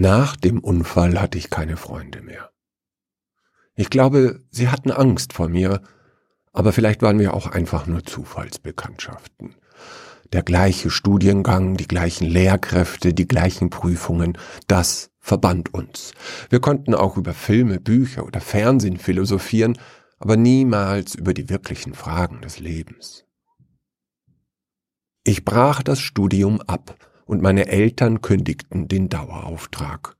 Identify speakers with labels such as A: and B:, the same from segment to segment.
A: Nach dem Unfall hatte ich keine Freunde mehr. Ich glaube, sie hatten Angst vor mir, aber vielleicht waren wir auch einfach nur Zufallsbekanntschaften. Der gleiche Studiengang, die gleichen Lehrkräfte, die gleichen Prüfungen, das verband uns. Wir konnten auch über Filme, Bücher oder Fernsehen philosophieren, aber niemals über die wirklichen Fragen des Lebens. Ich brach das Studium ab und meine Eltern kündigten den Dauerauftrag.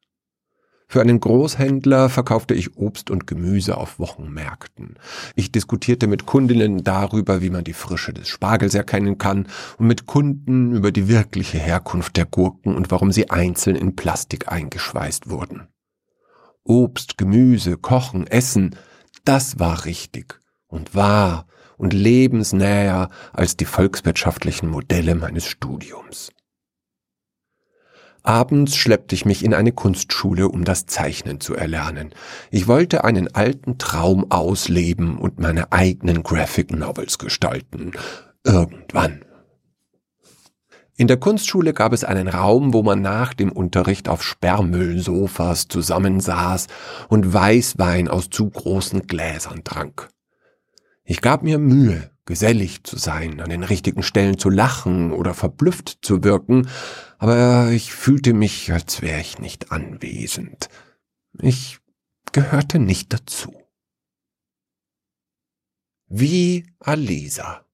A: Für einen Großhändler verkaufte ich Obst und Gemüse auf Wochenmärkten. Ich diskutierte mit Kundinnen darüber, wie man die Frische des Spargels erkennen kann und mit Kunden über die wirkliche Herkunft der Gurken und warum sie einzeln in Plastik eingeschweißt wurden. Obst, Gemüse, Kochen, Essen, das war richtig und wahr und lebensnäher als die volkswirtschaftlichen Modelle meines Studiums. Abends schleppte ich mich in eine Kunstschule, um das Zeichnen zu erlernen. Ich wollte einen alten Traum ausleben und meine eigenen Graphic Novels gestalten. Irgendwann. In der Kunstschule gab es einen Raum, wo man nach dem Unterricht auf Sperrmüllsofas zusammensaß und Weißwein aus zu großen Gläsern trank. Ich gab mir Mühe, gesellig zu sein, an den richtigen Stellen zu lachen oder verblüfft zu wirken, aber ich fühlte mich, als wäre ich nicht anwesend. Ich gehörte nicht dazu. Wie Alisa.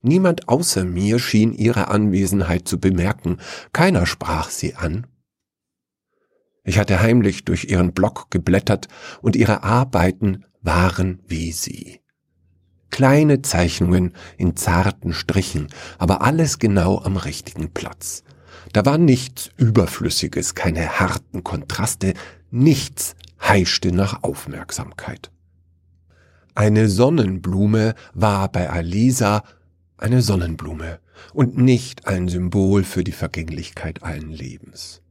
A: Niemand außer mir schien ihre Anwesenheit zu bemerken, keiner sprach sie an. Ich hatte heimlich durch ihren Block geblättert, und ihre Arbeiten waren wie sie. Kleine Zeichnungen in zarten Strichen, aber alles genau am richtigen Platz. Da war nichts Überflüssiges, keine harten Kontraste, nichts heischte nach Aufmerksamkeit. Eine Sonnenblume war bei Alisa eine Sonnenblume und nicht ein Symbol für die Vergänglichkeit allen Lebens.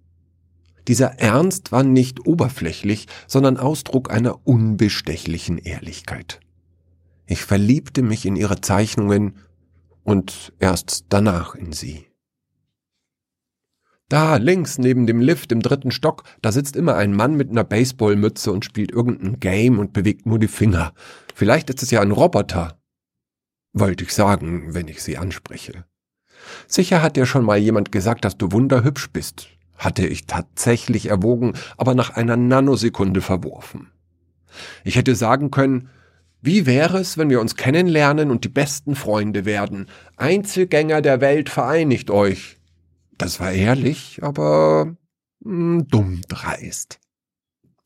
A: Dieser Ernst war nicht oberflächlich, sondern Ausdruck einer unbestechlichen Ehrlichkeit. Ich verliebte mich in ihre Zeichnungen und erst danach in sie. Da, links, neben dem Lift im dritten Stock, da sitzt immer ein Mann mit einer Baseballmütze und spielt irgendein Game und bewegt nur die Finger. Vielleicht ist es ja ein Roboter. Wollte ich sagen, wenn ich sie anspreche. Sicher hat dir schon mal jemand gesagt, dass du wunderhübsch bist. Hatte ich tatsächlich erwogen, aber nach einer Nanosekunde verworfen. Ich hätte sagen können, wie wäre es, wenn wir uns kennenlernen und die besten Freunde werden? Einzelgänger der Welt vereinigt euch. Das war ehrlich, aber hm, dumm dreist.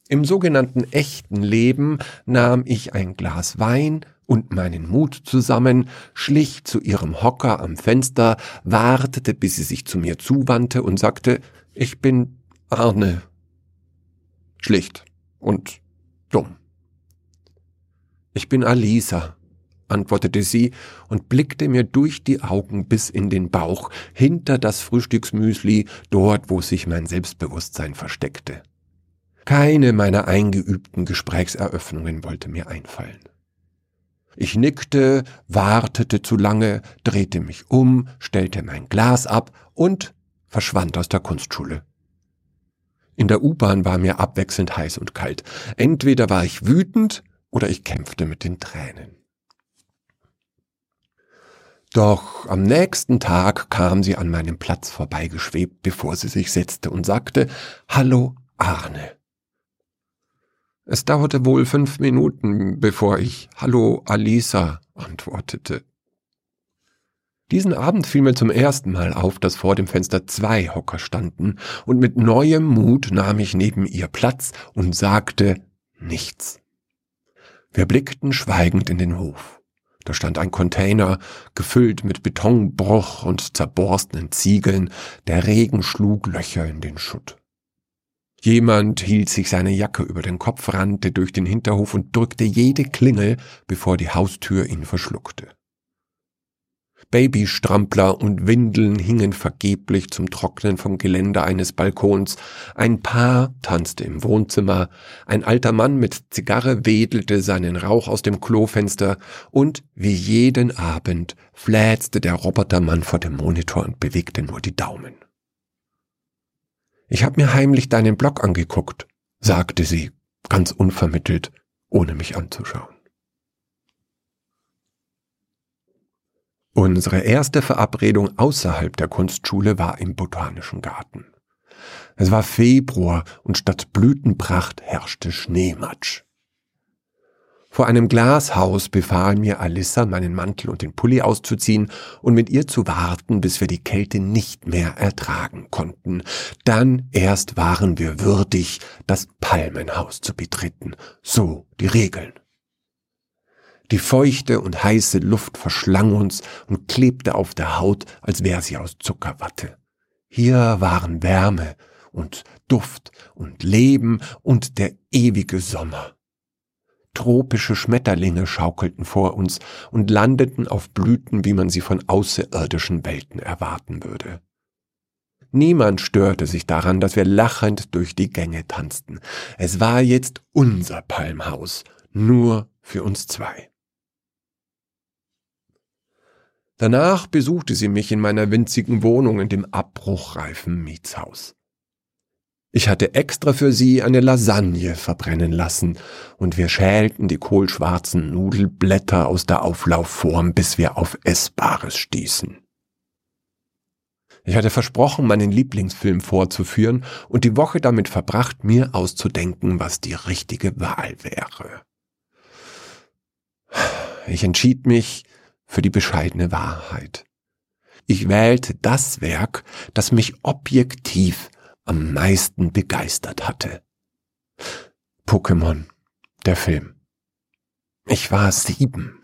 A: Im sogenannten echten Leben nahm ich ein Glas Wein und meinen Mut zusammen, schlich zu ihrem Hocker am Fenster, wartete, bis sie sich zu mir zuwandte und sagte, ich bin Arne. Schlicht und dumm. Ich bin Alisa, antwortete sie und blickte mir durch die Augen bis in den Bauch, hinter das Frühstücksmüsli, dort, wo sich mein Selbstbewusstsein versteckte. Keine meiner eingeübten Gesprächseröffnungen wollte mir einfallen. Ich nickte, wartete zu lange, drehte mich um, stellte mein Glas ab und verschwand aus der Kunstschule. In der U-Bahn war mir abwechselnd heiß und kalt. Entweder war ich wütend oder ich kämpfte mit den Tränen. Doch am nächsten Tag kam sie an meinem Platz vorbeigeschwebt, bevor sie sich setzte und sagte, Hallo Arne. Es dauerte wohl fünf Minuten, bevor ich Hallo Alisa antwortete. Diesen Abend fiel mir zum ersten Mal auf, dass vor dem Fenster zwei Hocker standen, und mit neuem Mut nahm ich neben ihr Platz und sagte nichts. Wir blickten schweigend in den Hof. Da stand ein Container, gefüllt mit Betonbruch und zerborstenen Ziegeln, der Regen schlug Löcher in den Schutt. Jemand hielt sich seine Jacke über den Kopf, rannte durch den Hinterhof und drückte jede Klingel, bevor die Haustür ihn verschluckte. Babystrampler und Windeln hingen vergeblich zum Trocknen vom Geländer eines Balkons, ein Paar tanzte im Wohnzimmer, ein alter Mann mit Zigarre wedelte seinen Rauch aus dem Klofenster und wie jeden Abend fläzte der Robotermann vor dem Monitor und bewegte nur die Daumen. Ich hab mir heimlich deinen Blog angeguckt, sagte sie, ganz unvermittelt, ohne mich anzuschauen. Unsere erste Verabredung außerhalb der Kunstschule war im Botanischen Garten. Es war Februar und statt Blütenpracht herrschte Schneematsch. Vor einem Glashaus befahl mir Alissa, meinen Mantel und den Pulli auszuziehen und mit ihr zu warten, bis wir die Kälte nicht mehr ertragen konnten. Dann erst waren wir würdig, das Palmenhaus zu betreten. So die Regeln. Die feuchte und heiße Luft verschlang uns und klebte auf der Haut, als wäre sie aus Zuckerwatte. Hier waren Wärme und Duft und Leben und der ewige Sommer. Tropische Schmetterlinge schaukelten vor uns und landeten auf Blüten, wie man sie von außerirdischen Welten erwarten würde. Niemand störte sich daran, dass wir lachend durch die Gänge tanzten. Es war jetzt unser Palmhaus, nur für uns zwei. Danach besuchte sie mich in meiner winzigen Wohnung in dem abbruchreifen Mietshaus. Ich hatte extra für sie eine Lasagne verbrennen lassen, und wir schälten die kohlschwarzen Nudelblätter aus der Auflaufform, bis wir auf Essbares stießen. Ich hatte versprochen, meinen Lieblingsfilm vorzuführen und die Woche damit verbracht, mir auszudenken, was die richtige Wahl wäre. Ich entschied mich für die bescheidene Wahrheit. Ich wählte das Werk, das mich objektiv am meisten begeistert hatte. Pokémon, der Film. Ich war sieben.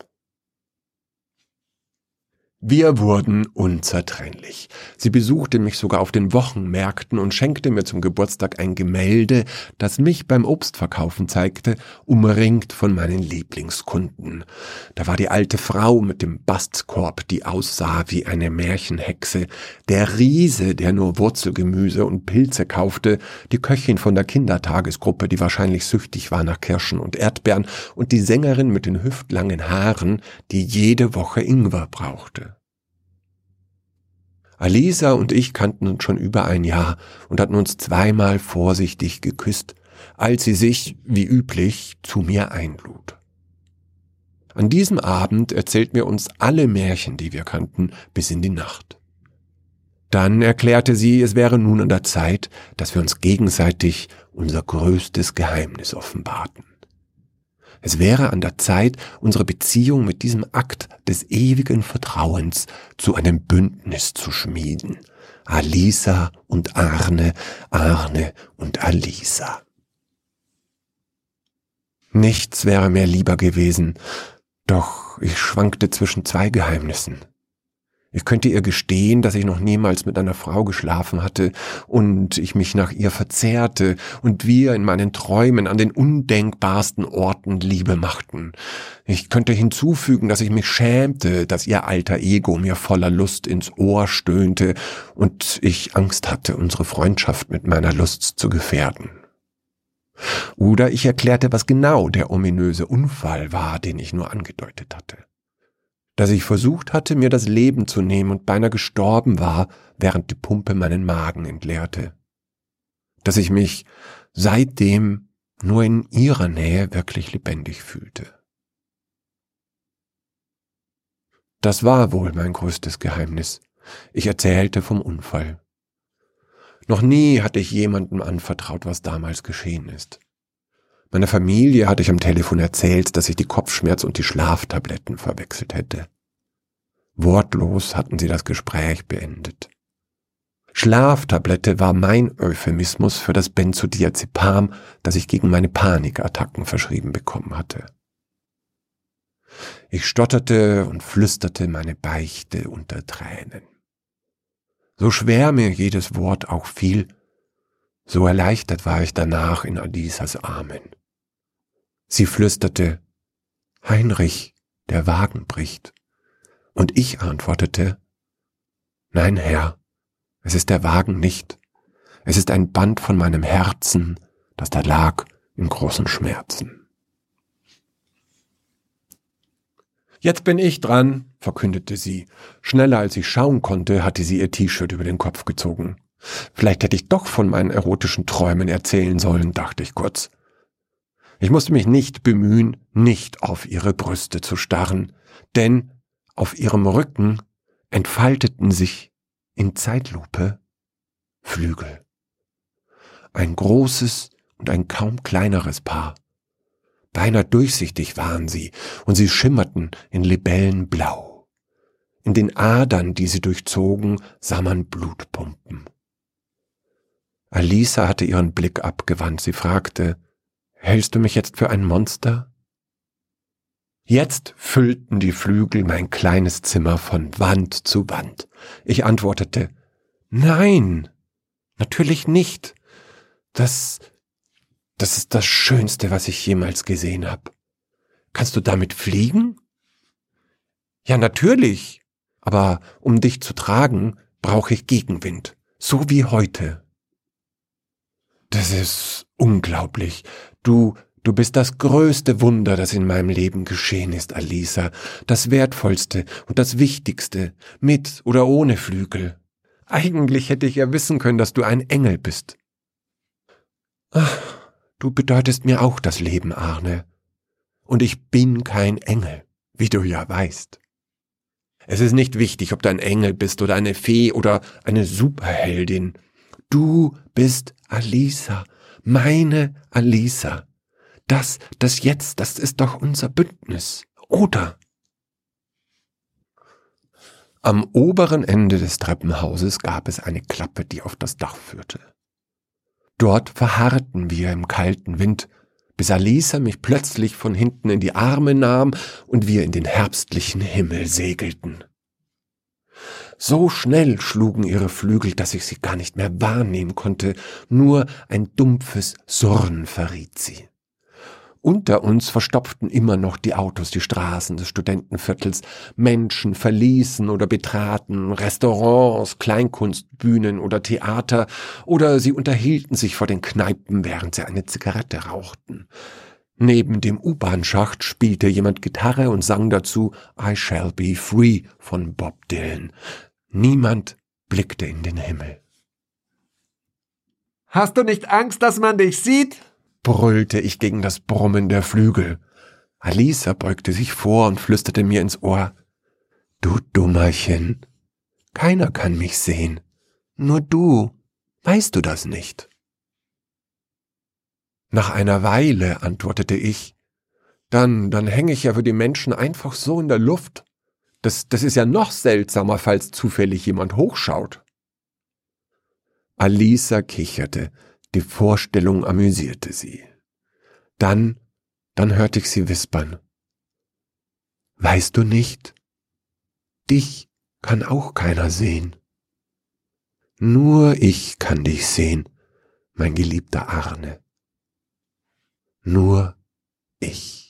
A: Wir wurden unzertrennlich. Sie besuchte mich sogar auf den Wochenmärkten und schenkte mir zum Geburtstag ein Gemälde, das mich beim Obstverkaufen zeigte, umringt von meinen Lieblingskunden. Da war die alte Frau mit dem Bastkorb, die aussah wie eine Märchenhexe, der Riese, der nur Wurzelgemüse und Pilze kaufte, die Köchin von der Kindertagesgruppe, die wahrscheinlich süchtig war nach Kirschen und Erdbeeren, und die Sängerin mit den hüftlangen Haaren, die jede Woche Ingwer brauchte. Alisa und ich kannten uns schon über ein Jahr und hatten uns zweimal vorsichtig geküsst, als sie sich, wie üblich, zu mir einlud. An diesem Abend erzählt mir uns alle Märchen, die wir kannten, bis in die Nacht. Dann erklärte sie, es wäre nun an der Zeit, dass wir uns gegenseitig unser größtes Geheimnis offenbarten. Es wäre an der Zeit, unsere Beziehung mit diesem Akt des ewigen Vertrauens zu einem Bündnis zu schmieden. Alisa und Arne, Arne und Alisa. Nichts wäre mir lieber gewesen, doch ich schwankte zwischen zwei Geheimnissen. Ich könnte ihr gestehen, dass ich noch niemals mit einer Frau geschlafen hatte und ich mich nach ihr verzehrte und wir in meinen Träumen an den undenkbarsten Orten Liebe machten. Ich könnte hinzufügen, dass ich mich schämte, dass ihr alter Ego mir voller Lust ins Ohr stöhnte und ich Angst hatte, unsere Freundschaft mit meiner Lust zu gefährden. Oder ich erklärte, was genau der ominöse Unfall war, den ich nur angedeutet hatte dass ich versucht hatte, mir das Leben zu nehmen und beinahe gestorben war, während die Pumpe meinen Magen entleerte. Dass ich mich seitdem nur in ihrer Nähe wirklich lebendig fühlte. Das war wohl mein größtes Geheimnis. Ich erzählte vom Unfall. Noch nie hatte ich jemandem anvertraut, was damals geschehen ist. Meiner Familie hatte ich am Telefon erzählt, dass ich die Kopfschmerz und die Schlaftabletten verwechselt hätte. Wortlos hatten sie das Gespräch beendet. Schlaftablette war mein Euphemismus für das Benzodiazepam, das ich gegen meine Panikattacken verschrieben bekommen hatte. Ich stotterte und flüsterte meine Beichte unter Tränen. So schwer mir jedes Wort auch fiel, so erleichtert war ich danach in Alisas Armen. Sie flüsterte, Heinrich, der Wagen bricht. Und ich antwortete, Nein, Herr, es ist der Wagen nicht. Es ist ein Band von meinem Herzen, das da lag in großen Schmerzen. Jetzt bin ich dran, verkündete sie. Schneller als ich schauen konnte, hatte sie ihr T-Shirt über den Kopf gezogen. Vielleicht hätte ich doch von meinen erotischen Träumen erzählen sollen, dachte ich kurz. Ich musste mich nicht bemühen, nicht auf ihre Brüste zu starren, denn auf ihrem Rücken entfalteten sich in Zeitlupe Flügel. Ein großes und ein kaum kleineres Paar. Beinahe durchsichtig waren sie, und sie schimmerten in Libellenblau. In den Adern, die sie durchzogen, sah man Blutpumpen. Alisa hatte ihren Blick abgewandt. Sie fragte, Hältst du mich jetzt für ein Monster? Jetzt füllten die Flügel mein kleines Zimmer von Wand zu Wand. Ich antwortete, Nein, natürlich nicht. Das, das ist das Schönste, was ich jemals gesehen habe. Kannst du damit fliegen? Ja, natürlich. Aber um dich zu tragen, brauche ich Gegenwind, so wie heute. Das ist unglaublich. Du, du bist das größte Wunder, das in meinem Leben geschehen ist, Alisa. Das wertvollste und das wichtigste, mit oder ohne Flügel. Eigentlich hätte ich ja wissen können, dass du ein Engel bist. Ach, du bedeutest mir auch das Leben, Arne. Und ich bin kein Engel, wie du ja weißt. Es ist nicht wichtig, ob du ein Engel bist oder eine Fee oder eine Superheldin. Du bist Alisa, meine Alisa. Das, das jetzt, das ist doch unser Bündnis, oder? Am oberen Ende des Treppenhauses gab es eine Klappe, die auf das Dach führte. Dort verharrten wir im kalten Wind, bis Alisa mich plötzlich von hinten in die Arme nahm und wir in den herbstlichen Himmel segelten. So schnell schlugen ihre Flügel, dass ich sie gar nicht mehr wahrnehmen konnte, nur ein dumpfes Surren verriet sie. Unter uns verstopften immer noch die Autos die Straßen des Studentenviertels. Menschen verließen oder betraten Restaurants, Kleinkunstbühnen oder Theater, oder sie unterhielten sich vor den Kneipen, während sie eine Zigarette rauchten. Neben dem U-Bahn-Schacht spielte jemand Gitarre und sang dazu I Shall Be Free von Bob Dylan. Niemand blickte in den Himmel.
B: Hast du nicht Angst, dass man dich sieht?
A: brüllte ich gegen das Brummen der Flügel. Alisa beugte sich vor und flüsterte mir ins Ohr. Du Dummerchen, keiner kann mich sehen. Nur du. Weißt du das nicht? Nach einer Weile antwortete ich, dann, dann hänge ich ja für die Menschen einfach so in der Luft. Das, das ist ja noch seltsamer, falls zufällig jemand hochschaut. Alisa kicherte, die Vorstellung amüsierte sie. Dann, dann hörte ich sie wispern. Weißt du nicht? Dich kann auch keiner sehen. Nur ich kann dich sehen, mein geliebter Arne. Nur ich.